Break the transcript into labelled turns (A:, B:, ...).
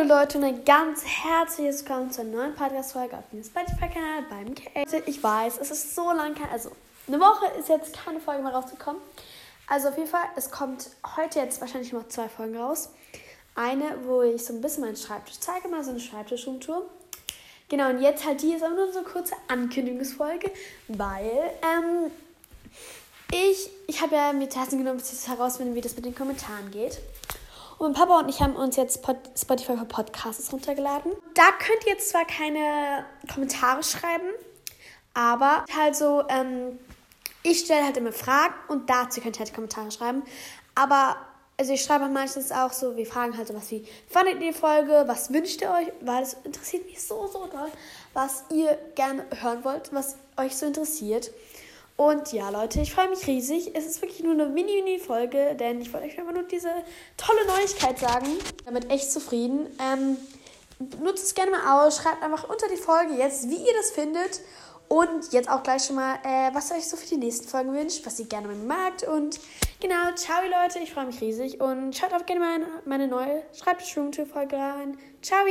A: Hallo Leute und ein ganz herzliches Willkommen zur neuen Podcast-Folge auf dem Spotify-Kanal beim KL. Ich weiß, es ist so lang kein, also eine Woche ist jetzt keine Folge mehr rausgekommen. Also auf jeden Fall, es kommt heute jetzt wahrscheinlich noch zwei Folgen raus. Eine, wo ich so ein bisschen meinen Schreibtisch zeige, mal so eine Schreibtischumtour. Genau, und jetzt halt die ist aber nur so eine kurze Ankündigungsfolge, weil ähm, ich, ich habe ja mir Tassen genommen, bis herausfinden, wie das mit den Kommentaren geht. Und Papa und ich haben uns jetzt Spotify für Podcasts runtergeladen. Da könnt ihr jetzt zwar keine Kommentare schreiben, aber halt so, ähm, ich stelle halt immer Fragen und dazu könnt ihr halt Kommentare schreiben. Aber, also ich schreibe meistens auch so, wir fragen halt so was wie, fandet ihr die Folge, was wünscht ihr euch? Weil es interessiert mich so, so doll, was ihr gerne hören wollt, was euch so interessiert. Und ja, Leute, ich freue mich riesig. Es ist wirklich nur eine Mini-Mini-Folge, denn ich wollte euch einfach nur diese tolle Neuigkeit sagen. Damit echt zufrieden. Ähm, nutzt es gerne mal aus. Schreibt einfach unter die Folge jetzt, wie ihr das findet. Und jetzt auch gleich schon mal, äh, was ihr euch so für die nächsten Folgen wünscht, was ihr gerne mal mag. Und genau, ciao Leute, ich freue mich riesig. Und schaut auch gerne mal meine, neue Schreibtisch-Room-Folge rein. Ciao!